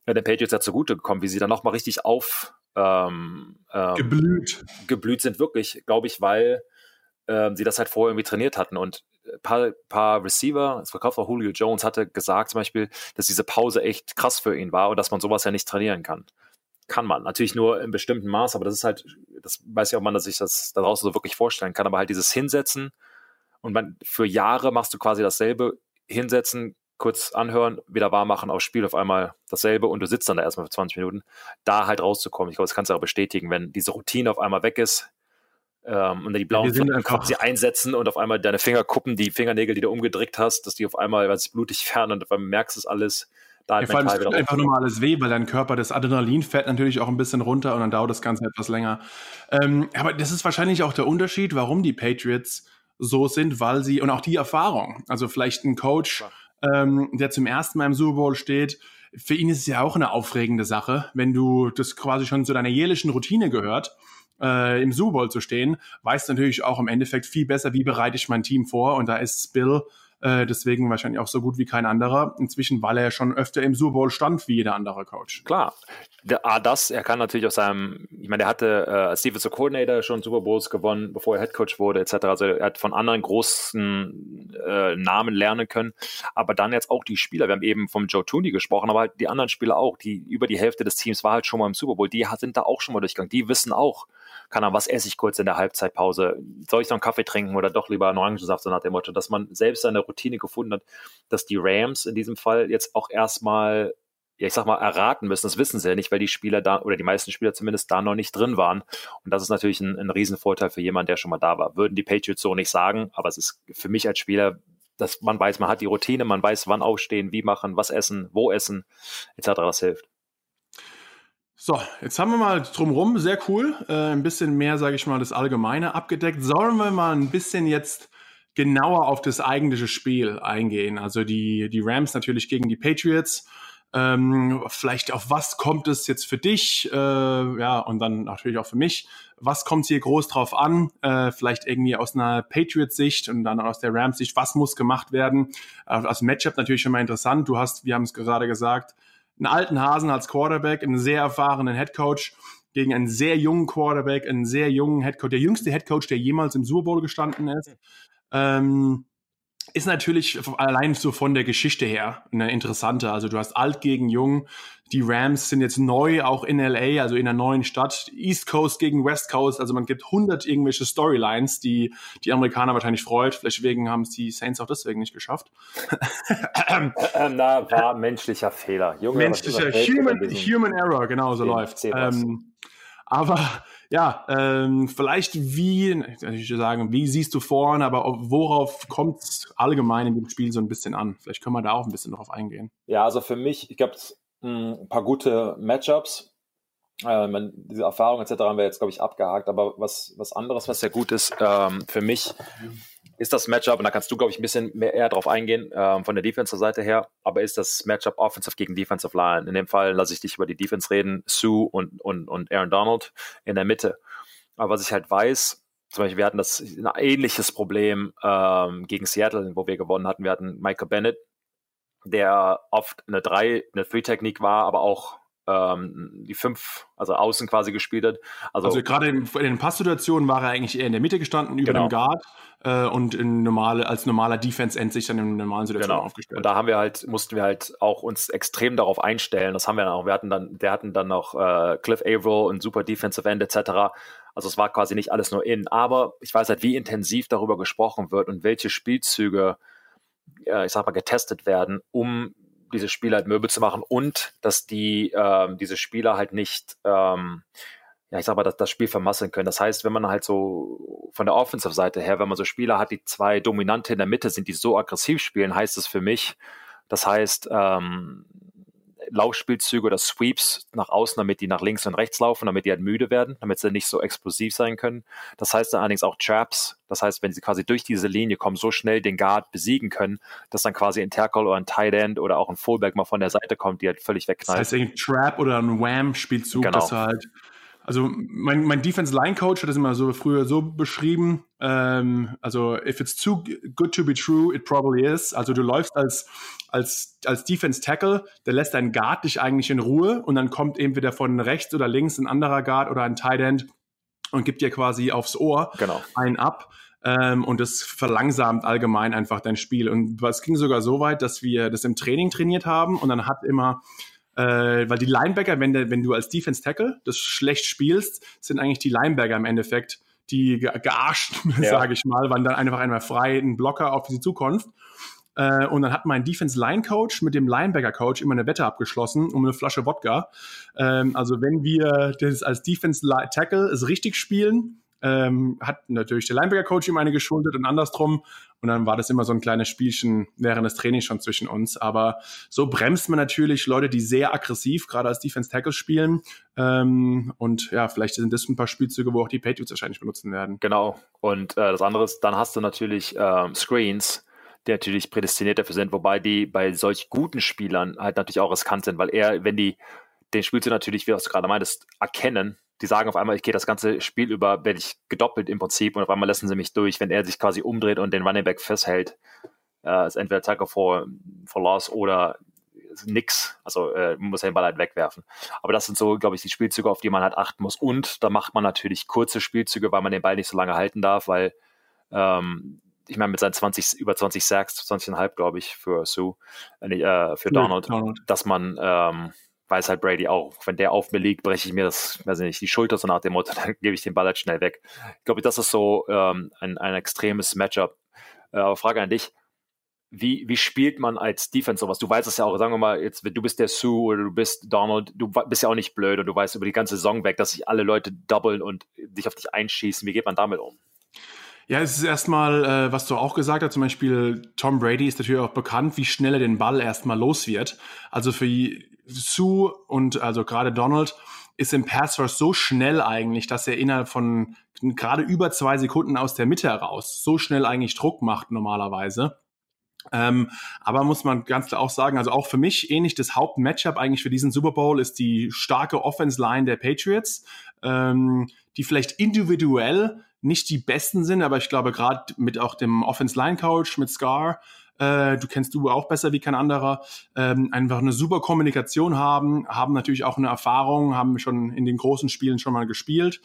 B: ja, der Patriots ja zugute gekommen, wie sie dann nochmal richtig auf ähm, ähm,
A: geblüht.
B: geblüht sind, wirklich, glaube ich, weil ähm, sie das halt vorher irgendwie trainiert hatten und paar, paar Receiver, das Verkauf von Julio Jones hatte gesagt zum Beispiel, dass diese Pause echt krass für ihn war und dass man sowas ja nicht trainieren kann. Kann man. Natürlich nur in bestimmten Maß, aber das ist halt, das weiß ja auch man, dass ich das da draußen so wirklich vorstellen kann, aber halt dieses Hinsetzen und man, für Jahre machst du quasi dasselbe, hinsetzen, kurz anhören, wieder warm machen, aufs Spiel auf einmal dasselbe und du sitzt dann da erstmal für 20 Minuten, da halt rauszukommen. Ich glaube, das kannst du auch bestätigen, wenn diese Routine auf einmal weg ist, ähm, und dann die blauen Flecken sie einsetzen und auf einmal deine Finger kuppen, die Fingernägel, die du umgedrückt hast, dass die auf einmal was blutig werden und auf einmal merkst du es alles.
A: Da ja, vor allem es tut einfach nur mal alles weh, weil dein Körper, das Adrenalin fährt natürlich auch ein bisschen runter und dann dauert das Ganze etwas länger. Ähm, aber das ist wahrscheinlich auch der Unterschied, warum die Patriots so sind, weil sie, und auch die Erfahrung, also vielleicht ein Coach, ähm, der zum ersten Mal im Super Bowl steht, für ihn ist es ja auch eine aufregende Sache, wenn du das quasi schon zu deiner jährlichen Routine gehört äh, im Super Bowl zu stehen, weiß natürlich auch im Endeffekt viel besser, wie bereite ich mein Team vor. Und da ist Bill äh, deswegen wahrscheinlich auch so gut wie kein anderer. Inzwischen, weil er schon öfter im Super Bowl stand wie jeder andere Coach.
B: Klar. Der, A, das, er kann natürlich aus seinem, ich meine, er hatte äh, als Defensive Coordinator schon Super Bowls gewonnen, bevor er Head Coach wurde, etc. Also er hat von anderen großen äh, Namen lernen können. Aber dann jetzt auch die Spieler, wir haben eben vom Joe Tooney gesprochen, aber halt die anderen Spieler auch, die über die Hälfte des Teams war halt schon mal im Super Bowl, die sind da auch schon mal durchgegangen. Die wissen auch, kann er, was esse ich kurz in der Halbzeitpause? Soll ich noch einen Kaffee trinken oder doch lieber einen Orangensaft, so nach dem Motto, dass man selbst seine Routine gefunden hat, dass die Rams in diesem Fall jetzt auch erstmal ja, ich sag mal, erraten müssen. Das wissen sie ja nicht, weil die Spieler da, oder die meisten Spieler zumindest da noch nicht drin waren. Und das ist natürlich ein, ein Riesenvorteil für jemanden, der schon mal da war. Würden die Patriots so nicht sagen, aber es ist für mich als Spieler, dass man weiß, man hat die Routine, man weiß, wann aufstehen, wie machen, was essen, wo essen, etc. Das hilft.
A: So, jetzt haben wir mal drumrum, sehr cool, äh, ein bisschen mehr, sage ich mal, das Allgemeine abgedeckt. Sollen wir mal ein bisschen jetzt genauer auf das eigentliche Spiel eingehen? Also die, die Rams natürlich gegen die Patriots. Ähm, vielleicht auf was kommt es jetzt für dich? Äh, ja, und dann natürlich auch für mich. Was kommt hier groß drauf an? Äh, vielleicht irgendwie aus einer Patriots-Sicht und dann aus der Rams-Sicht. Was muss gemacht werden? Äh, als Matchup natürlich schon mal interessant. Du hast, wir haben es gerade gesagt, einen alten Hasen als Quarterback, einen sehr erfahrenen Headcoach gegen einen sehr jungen Quarterback, einen sehr jungen Headcoach, der jüngste Headcoach, der jemals im Super Bowl gestanden ist. Ähm, ist natürlich allein so von der Geschichte her eine interessante. Also du hast alt gegen jung. Die Rams sind jetzt neu, auch in LA, also in einer neuen Stadt. East Coast gegen West Coast. Also man gibt 100 irgendwelche Storylines, die die Amerikaner wahrscheinlich freut. Vielleicht wegen haben es die Saints auch deswegen nicht geschafft.
B: ähm, na, war menschlicher Fehler.
A: Junge, menschlicher Human, Human Error, genau so läuft. Ähm, aber ja, ähm, vielleicht wie, ich würde sagen, wie siehst du vorne, aber worauf kommt es allgemein in dem Spiel so ein bisschen an? Vielleicht können wir da auch ein bisschen drauf eingehen.
B: Ja, also für mich, ich glaube, ein paar gute Matchups. Äh, man, diese Erfahrung etc. haben wir jetzt, glaube ich, abgehakt, aber was, was anderes, was sehr gut ist, ähm, für mich ist das Matchup, und da kannst du, glaube ich, ein bisschen mehr eher drauf eingehen, ähm, von der Defensive-Seite her, aber ist das Matchup Offensive gegen Defensive Line. In dem Fall lasse ich dich über die Defense reden, Sue und, und, und Aaron Donald in der Mitte. Aber was ich halt weiß, zum Beispiel, wir hatten das ein ähnliches Problem ähm, gegen Seattle, wo wir gewonnen hatten. Wir hatten Michael Bennett, der oft eine 3, eine 3-Technik war, aber auch ähm, die fünf, also außen quasi gespielt hat.
A: Also, also gerade in, in, den Passsituationen war er eigentlich eher in der Mitte gestanden, über genau. dem Guard äh, und in normale, als normaler Defense-End sich dann in normalen Situationen genau. aufgestellt.
B: Und da haben wir halt, mussten wir halt auch uns extrem darauf einstellen. Das haben wir dann auch. Wir hatten dann, der hatten dann noch äh, Cliff Averill und super Defensive End etc. Also es war quasi nicht alles nur in. Aber ich weiß halt, wie intensiv darüber gesprochen wird und welche Spielzüge, äh, ich sag mal, getestet werden, um diese Spieler halt Möbel zu machen und dass die ähm, diese Spieler halt nicht, ähm, ja, ich sag mal, das, das Spiel vermasseln können. Das heißt, wenn man halt so von der Offensive-Seite her, wenn man so Spieler hat, die zwei Dominante in der Mitte sind, die so aggressiv spielen, heißt es für mich, das heißt, ähm, Laufspielzüge oder Sweeps nach außen, damit die nach links und rechts laufen, damit die halt müde werden, damit sie nicht so explosiv sein können. Das heißt dann allerdings auch Traps. Das heißt, wenn sie quasi durch diese Linie kommen, so schnell den Guard besiegen können, dass dann quasi ein Tackle oder ein Tight End oder auch ein Fullback mal von der Seite kommt, die halt völlig wegknallt.
A: Das heißt, ein Trap oder ein Wham-Spielzug, genau. dass halt also mein, mein Defense Line Coach hat das immer so früher so beschrieben. Ähm, also if it's too good to be true, it probably is. Also du läufst als als als Defense Tackle, der lässt deinen Guard dich eigentlich in Ruhe und dann kommt entweder von rechts oder links ein anderer Guard oder ein Tight End und gibt dir quasi aufs Ohr
B: genau.
A: einen ab. Ähm, und das verlangsamt allgemein einfach dein Spiel. Und es ging sogar so weit, dass wir das im Training trainiert haben und dann hat immer äh, weil die Linebacker, wenn, der, wenn du als Defense Tackle das schlecht spielst, sind eigentlich die Linebacker im Endeffekt die gearscht, ja. sage ich mal, waren dann einfach einmal frei ein Blocker auf die Zukunft. Äh, und dann hat mein Defense Line Coach mit dem Linebacker Coach immer eine Wette abgeschlossen um eine Flasche Wodka. Ähm, also wenn wir das als Defense Tackle es richtig spielen, ähm, hat natürlich der Linebacker-Coach ihm eine geschuldet und andersrum. Und dann war das immer so ein kleines Spielchen während des Trainings schon zwischen uns. Aber so bremst man natürlich Leute, die sehr aggressiv gerade als Defense-Tackle spielen. Ähm, und ja, vielleicht sind das ein paar Spielzüge, wo auch die Patriots wahrscheinlich benutzen werden.
B: Genau. Und äh, das andere ist, dann hast du natürlich ähm, Screens, die natürlich prädestiniert dafür sind, wobei die bei solch guten Spielern halt natürlich auch riskant sind, weil er, wenn die den Spielzug natürlich, wie du gerade meintest, erkennen, die sagen auf einmal, ich gehe das ganze Spiel über, werde ich gedoppelt im Prinzip und auf einmal lassen sie mich durch, wenn er sich quasi umdreht und den Running Back festhält. Äh, ist entweder Tackle for, for Loss oder nix. Also äh, man muss ja den Ball halt wegwerfen. Aber das sind so, glaube ich, die Spielzüge, auf die man halt achten muss. Und da macht man natürlich kurze Spielzüge, weil man den Ball nicht so lange halten darf, weil ähm, ich meine, mit seinen 20, über 20 Sacks, 20,5, glaube ich, für Sue, äh, äh für Donald, Donald, dass man ähm, weiß halt Brady auch, wenn der auf mir liegt, breche ich mir das, weiß nicht, die Schulter so nach dem Motto, dann gebe ich den Ball halt schnell weg. Ich glaube, das ist so ähm, ein, ein extremes Matchup. Äh, aber Frage an dich, wie, wie spielt man als Defense sowas? Du weißt es ja auch, sagen wir mal, jetzt, du bist der Sue oder du bist Donald, du bist ja auch nicht blöd und du weißt über die ganze Saison weg, dass sich alle Leute doublen und dich auf dich einschießen. Wie geht man damit um?
A: Ja, es ist erstmal, äh, was du auch gesagt hast, zum Beispiel Tom Brady ist natürlich auch bekannt, wie schnell er den Ball erstmal los wird. Also für Sue und also gerade Donald ist im Pass Rush so schnell eigentlich, dass er innerhalb von gerade über zwei Sekunden aus der Mitte heraus so schnell eigentlich Druck macht normalerweise. Ähm, aber muss man ganz klar auch sagen, also auch für mich ähnlich das Hauptmatchup eigentlich für diesen Super Bowl ist die starke Offense Line der Patriots, ähm, die vielleicht individuell nicht die besten sind, aber ich glaube gerade mit auch dem Offense Line Coach, mit Scar, äh, du kennst du auch besser wie kein anderer, ähm, einfach eine super Kommunikation haben, haben natürlich auch eine Erfahrung, haben schon in den großen Spielen schon mal gespielt.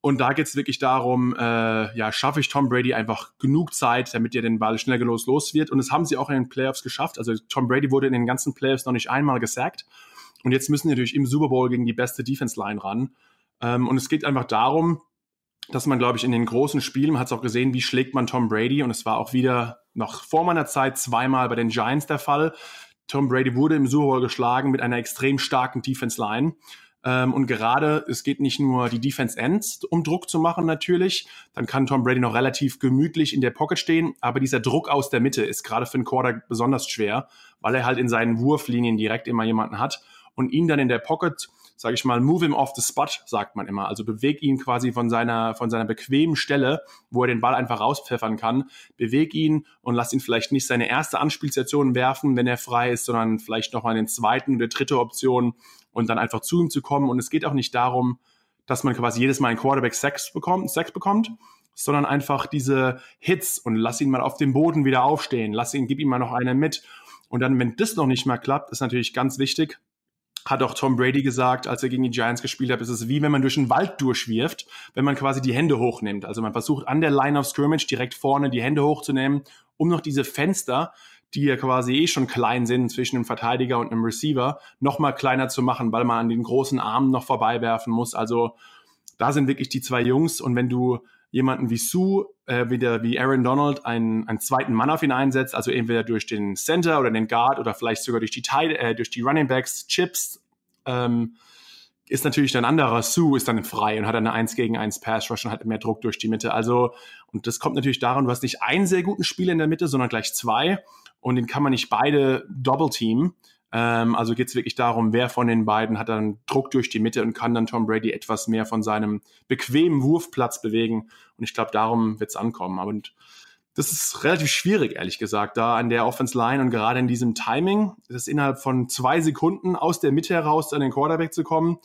A: Und da geht es wirklich darum, äh, ja, schaffe ich Tom Brady einfach genug Zeit, damit er den Ball schnell los los wird. Und das haben sie auch in den Playoffs geschafft. Also Tom Brady wurde in den ganzen Playoffs noch nicht einmal gesackt. Und jetzt müssen die natürlich im Super Bowl gegen die beste Defense-Line ran. Ähm, und es geht einfach darum, dass man, glaube ich, in den großen Spielen, man hat es auch gesehen, wie schlägt man Tom Brady. Und es war auch wieder noch vor meiner Zeit zweimal bei den Giants der Fall. Tom Brady wurde im Super Bowl geschlagen mit einer extrem starken Defense Line. Ähm, und gerade, es geht nicht nur die Defense Ends, um Druck zu machen natürlich. Dann kann Tom Brady noch relativ gemütlich in der Pocket stehen. Aber dieser Druck aus der Mitte ist gerade für einen Quarterback besonders schwer, weil er halt in seinen Wurflinien direkt immer jemanden hat. Und ihn dann in der Pocket sage ich mal, move him off the spot, sagt man immer. Also beweg ihn quasi von seiner, von seiner bequemen Stelle, wo er den Ball einfach rauspfeffern kann. Beweg ihn und lass ihn vielleicht nicht seine erste Anspielstation werfen, wenn er frei ist, sondern vielleicht nochmal den zweiten oder dritte Option und dann einfach zu ihm zu kommen. Und es geht auch nicht darum, dass man quasi jedes Mal einen Quarterback Sex bekommt, Sex bekommt, sondern einfach diese Hits und lass ihn mal auf dem Boden wieder aufstehen, lass ihn, gib ihm mal noch eine mit. Und dann, wenn das noch nicht mal klappt, ist natürlich ganz wichtig, hat auch Tom Brady gesagt, als er gegen die Giants gespielt hat, ist es wie wenn man durch einen Wald durchwirft, wenn man quasi die Hände hochnimmt. Also man versucht an der Line of Scrimmage direkt vorne die Hände hochzunehmen, um noch diese Fenster, die ja quasi eh schon klein sind zwischen einem Verteidiger und einem Receiver, noch mal kleiner zu machen, weil man an den großen Armen noch vorbei werfen muss. Also da sind wirklich die zwei Jungs und wenn du jemanden wie Sue, äh, wieder wie Aaron Donald, einen, einen zweiten Mann auf ihn einsetzt, also entweder durch den Center oder den Guard oder vielleicht sogar durch die, Tide, äh, durch die Running Backs, Chips, ähm, ist natürlich ein anderer. Sue ist dann frei und hat eine 1 gegen 1 Pass Rush und hat mehr Druck durch die Mitte. Also, und das kommt natürlich daran, du hast nicht einen sehr guten Spieler in der Mitte, sondern gleich zwei. Und den kann man nicht beide Double Team. Ähm, also geht es wirklich darum, wer von den beiden hat dann Druck durch die Mitte und kann dann Tom Brady etwas mehr von seinem bequemen Wurfplatz bewegen. Und ich glaube, darum wird es ankommen. Aber das ist relativ schwierig, ehrlich gesagt, da an der Offense Line und gerade in diesem Timing, das innerhalb von zwei Sekunden aus der Mitte heraus an den Quarterback zu kommen,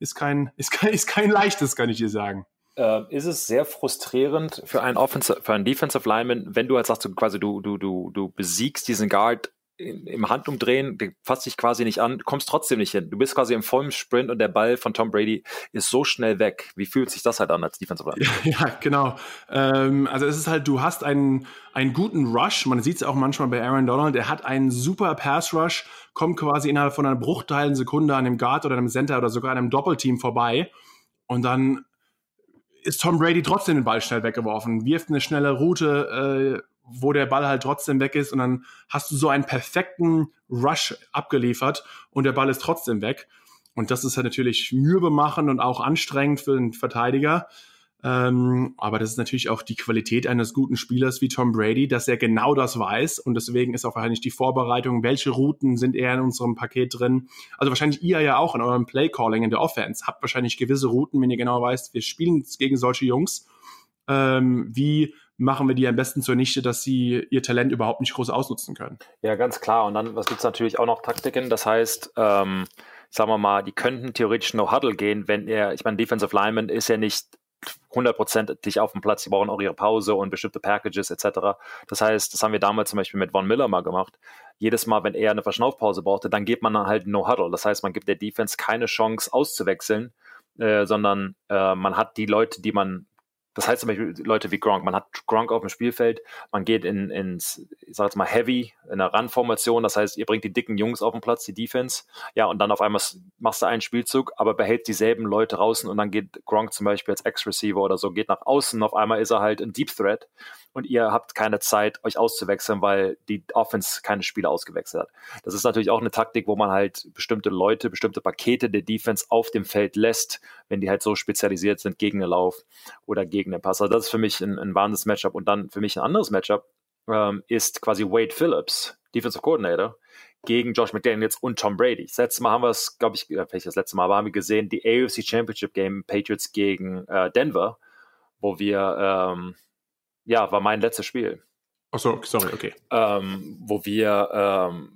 A: ist kein, ist kein, ist kein leichtes, kann ich dir sagen.
B: Äh, ist es sehr frustrierend für einen Offensive, für einen Defensive Lineman, wenn du halt sagst, du quasi du, du, du, du besiegst diesen Guard im Handumdrehen, fasst dich quasi nicht an, kommst trotzdem nicht hin. Du bist quasi im vollen Sprint und der Ball von Tom Brady ist so schnell weg. Wie fühlt sich das halt an als Defensive
A: Line? Ja, genau. Ähm, also es ist halt, du hast einen, einen guten Rush. Man sieht es auch manchmal bei Aaron Donald. Der hat einen super Pass Rush, kommt quasi innerhalb von einer bruchteilen Sekunde an einem Guard oder einem Center oder sogar einem Doppelteam vorbei. Und dann ist Tom Brady trotzdem den Ball schnell weggeworfen, wirft eine schnelle Route, äh, wo der Ball halt trotzdem weg ist und dann hast du so einen perfekten Rush abgeliefert und der Ball ist trotzdem weg. Und das ist halt natürlich mürbe machen und auch anstrengend für den Verteidiger. Ähm, aber das ist natürlich auch die Qualität eines guten Spielers wie Tom Brady, dass er genau das weiß. Und deswegen ist auch wahrscheinlich die Vorbereitung, welche Routen sind eher in unserem Paket drin. Also wahrscheinlich ihr ja auch in eurem Play-Calling in der Offense. Habt wahrscheinlich gewisse Routen, wenn ihr genau weißt, wir spielen gegen solche Jungs. Ähm, wie machen wir die am besten zunichte, dass sie ihr Talent überhaupt nicht groß ausnutzen können.
B: Ja, ganz klar. Und dann was gibt es natürlich auch noch Taktiken. Das heißt, ähm, sagen wir mal, die könnten theoretisch No Huddle gehen, wenn er, ich meine, Defensive Lineman ist ja nicht hundertprozentig auf dem Platz, die brauchen auch ihre Pause und bestimmte Packages etc. Das heißt, das haben wir damals zum Beispiel mit Von Miller mal gemacht. Jedes Mal, wenn er eine Verschnaufpause brauchte, dann gibt man dann halt No Huddle. Das heißt, man gibt der Defense keine Chance auszuwechseln, äh, sondern äh, man hat die Leute, die man das heißt zum Beispiel Leute wie Gronk. Man hat Gronk auf dem Spielfeld, man geht in, ins, ich sag jetzt mal, Heavy, in einer Run-Formation. Das heißt, ihr bringt die dicken Jungs auf den Platz, die Defense. Ja, und dann auf einmal machst du einen Spielzug, aber behält dieselben Leute draußen und dann geht Gronk zum Beispiel als Ex-Receiver oder so, geht nach außen. Auf einmal ist er halt ein Deep Threat und ihr habt keine Zeit, euch auszuwechseln, weil die Offense keine Spiele ausgewechselt hat. Das ist natürlich auch eine Taktik, wo man halt bestimmte Leute, bestimmte Pakete der Defense auf dem Feld lässt, wenn die halt so spezialisiert sind gegen den Lauf oder gegen den Pass. Also das ist für mich ein, ein wahnsinniges Matchup. Und dann für mich ein anderes Matchup ähm, ist quasi Wade Phillips, Defensive Coordinator, gegen Josh McDaniels und Tom Brady. Das letzte Mal haben wir es, glaube ich, vielleicht das letzte Mal, aber haben wir gesehen, die AFC Championship Game Patriots gegen äh, Denver, wo wir ähm, ja, war mein letztes Spiel.
A: Achso, sorry, okay.
B: Ähm, wo wir, ähm,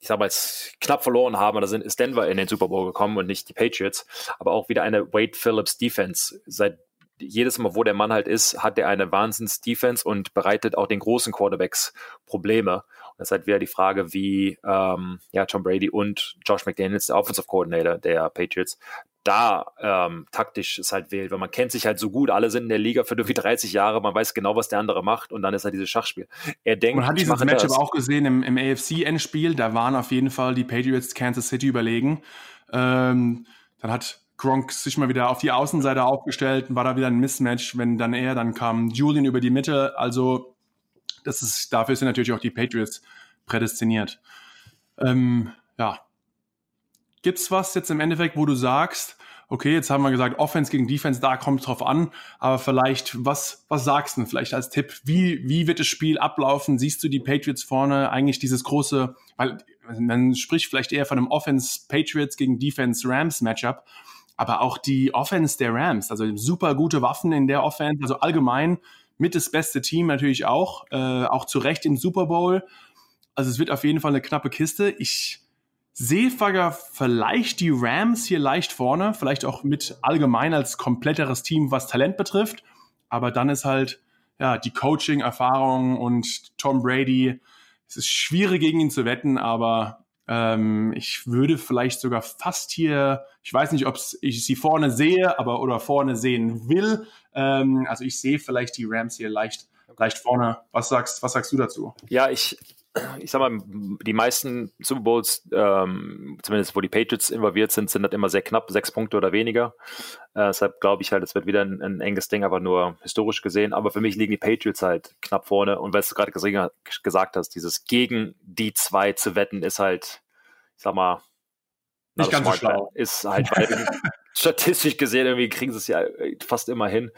B: ich sag mal, jetzt knapp verloren haben, da sind, ist Denver in den Super Bowl gekommen und nicht die Patriots, aber auch wieder eine Wade Phillips Defense. Seit jedes Mal, wo der Mann halt ist, hat er eine Wahnsinns-Defense und bereitet auch den großen Quarterbacks Probleme. Und das ist halt wieder die Frage, wie ähm, ja, Tom Brady und Josh McDaniels, der Offensive Coordinator der Patriots, da ähm, taktisch es halt wählt, weil man kennt sich halt so gut, alle sind in der Liga für irgendwie 30 Jahre, man weiß genau, was der andere macht und dann ist halt dieses Schachspiel.
A: Er denkt, man hat dieses Match aber auch gesehen im, im AFC-Endspiel, da waren auf jeden Fall die Patriots Kansas City überlegen. Ähm, dann hat Gronk sich mal wieder auf die Außenseite aufgestellt und war da wieder ein Mismatch, wenn dann er, dann kam Julian über die Mitte, also das ist, dafür sind natürlich auch die Patriots prädestiniert. Ähm, ja. Gibt's was jetzt im Endeffekt, wo du sagst, okay, jetzt haben wir gesagt, Offense gegen Defense, da kommt es drauf an, aber vielleicht, was, was sagst du vielleicht als Tipp? Wie, wie wird das Spiel ablaufen? Siehst du die Patriots vorne eigentlich dieses große, weil man spricht vielleicht eher von einem Offense Patriots gegen Defense Rams Matchup, aber auch die Offense der Rams, also super gute Waffen in der Offense, also allgemein mit das beste Team natürlich auch, äh, auch zu Recht im Super Bowl. Also es wird auf jeden Fall eine knappe Kiste. Ich Seefager vielleicht die Rams hier leicht vorne, vielleicht auch mit allgemein als kompletteres Team, was Talent betrifft. Aber dann ist halt ja die Coaching-Erfahrung und Tom Brady. Es ist schwierig gegen ihn zu wetten, aber ähm, ich würde vielleicht sogar fast hier, ich weiß nicht, ob ich sie vorne sehe, aber oder vorne sehen will. Ähm, also ich sehe vielleicht die Rams hier leicht, leicht vorne. Was sagst, was sagst du dazu?
B: Ja, ich, ich sag mal, die meisten Super Bowls, ähm, zumindest wo die Patriots involviert sind, sind das immer sehr knapp, sechs Punkte oder weniger. Äh, deshalb glaube ich halt, es wird wieder ein, ein, enges Ding, aber nur historisch gesehen. Aber für mich liegen die Patriots halt knapp vorne. Und weil du gerade gesagt hast, dieses gegen die zwei zu wetten, ist halt, ich sag mal,
A: nicht ganz so schlau.
B: Ist halt, weil statistisch gesehen irgendwie kriegen sie es ja fast immer hin.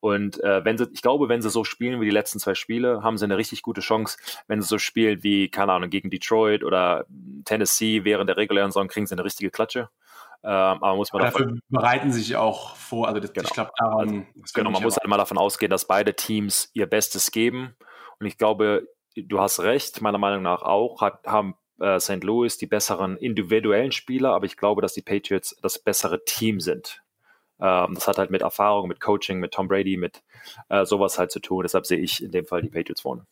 B: Und äh, wenn sie, ich glaube, wenn sie so spielen wie die letzten zwei Spiele, haben sie eine richtig gute Chance. Wenn sie so spielen wie, keine Ahnung, gegen Detroit oder Tennessee während der regulären Saison, kriegen sie eine richtige Klatsche. Ähm, aber muss man
A: dafür bereiten sich auch vor. Also das, genau. ich glaube daran.
B: Also, genau, man muss halt mal davon ausgehen, dass beide Teams ihr Bestes geben. Und ich glaube, du hast recht, meiner Meinung nach auch, hat, haben äh, St. Louis die besseren individuellen Spieler, aber ich glaube, dass die Patriots das bessere Team sind. Ähm, das hat halt mit Erfahrung, mit Coaching, mit Tom Brady, mit äh, sowas halt zu tun. Deshalb sehe ich in dem Fall die Patriots vorne.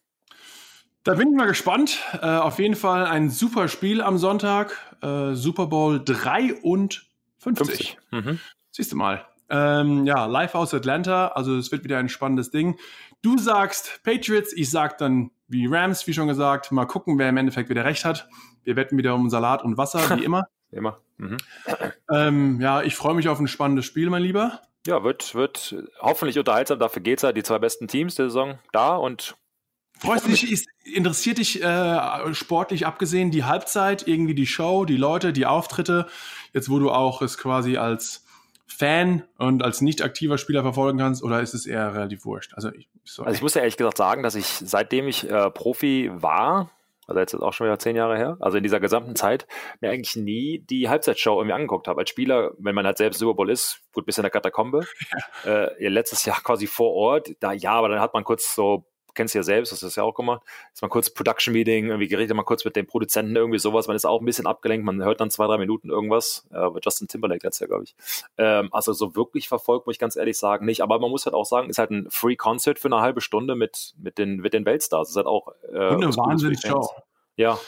A: Da bin ich mal gespannt. Äh, auf jeden Fall ein super Spiel am Sonntag. Äh, Super Bowl 53. 50. Mhm. Siehst du mal. Ähm, ja, live aus Atlanta. Also es wird wieder ein spannendes Ding. Du sagst Patriots, ich sag dann wie Rams, wie schon gesagt. Mal gucken, wer im Endeffekt wieder recht hat. Wir wetten wieder um Salat und Wasser, wie immer.
B: Immer. Mhm.
A: Ähm, ja, ich freue mich auf ein spannendes Spiel, mein Lieber.
B: Ja, wird, wird hoffentlich unterhaltsam. Dafür geht es halt. Die zwei besten Teams der Saison da und.
A: Freust du dich, interessiert dich äh, sportlich abgesehen die Halbzeit, irgendwie die Show, die Leute, die Auftritte? Jetzt, wo du auch es quasi als Fan und als nicht aktiver Spieler verfolgen kannst, oder ist es eher relativ wurscht?
B: Also ich, also ich muss ja ehrlich gesagt sagen, dass ich seitdem ich äh, Profi war, also jetzt ist auch schon wieder zehn Jahre her, also in dieser gesamten Zeit, mir eigentlich nie die Halbzeitshow irgendwie angeguckt habe. Als Spieler, wenn man halt selbst Super Bowl ist, gut, bis in der Katakombe, ja. äh, letztes Jahr quasi vor Ort, da ja, aber dann hat man kurz so kennst du ja selbst, das ist ja auch gemacht. Ist mal kurz Production Meeting, irgendwie geredet mal kurz mit dem Produzenten, irgendwie sowas. Man ist auch ein bisschen abgelenkt, man hört dann zwei, drei Minuten irgendwas. Äh, Justin Timberlake letztes Jahr, glaube ich. Ähm, also so wirklich verfolgt, muss ich ganz ehrlich sagen, nicht. Aber man muss halt auch sagen, ist halt ein Free Concert für eine halbe Stunde mit, mit den, mit den Weltstars. Ist halt auch.
A: Äh, Und eine Wahnsinnsshow. Ja.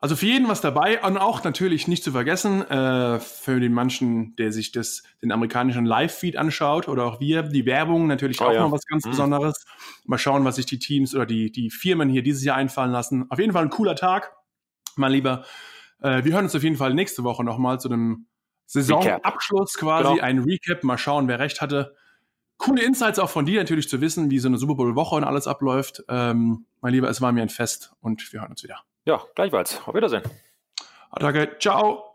A: Also für jeden was dabei und auch natürlich nicht zu vergessen, äh, für den manchen, der sich das, den amerikanischen Live-Feed anschaut oder auch wir, die Werbung natürlich oh, auch ja. noch was ganz mhm. Besonderes. Mal schauen, was sich die Teams oder die, die Firmen hier dieses Jahr einfallen lassen. Auf jeden Fall ein cooler Tag, mein Lieber. Äh, wir hören uns auf jeden Fall nächste Woche nochmal zu einem Saisonabschluss quasi, genau. ein Recap. Mal schauen, wer recht hatte. Coole Insights auch von dir natürlich zu wissen, wie so eine Super Bowl-Woche und alles abläuft. Ähm, mein Lieber, es war mir ein Fest und wir hören uns wieder.
B: Ja, gleichfalls. Auf Wiedersehen.
A: Danke. Ciao.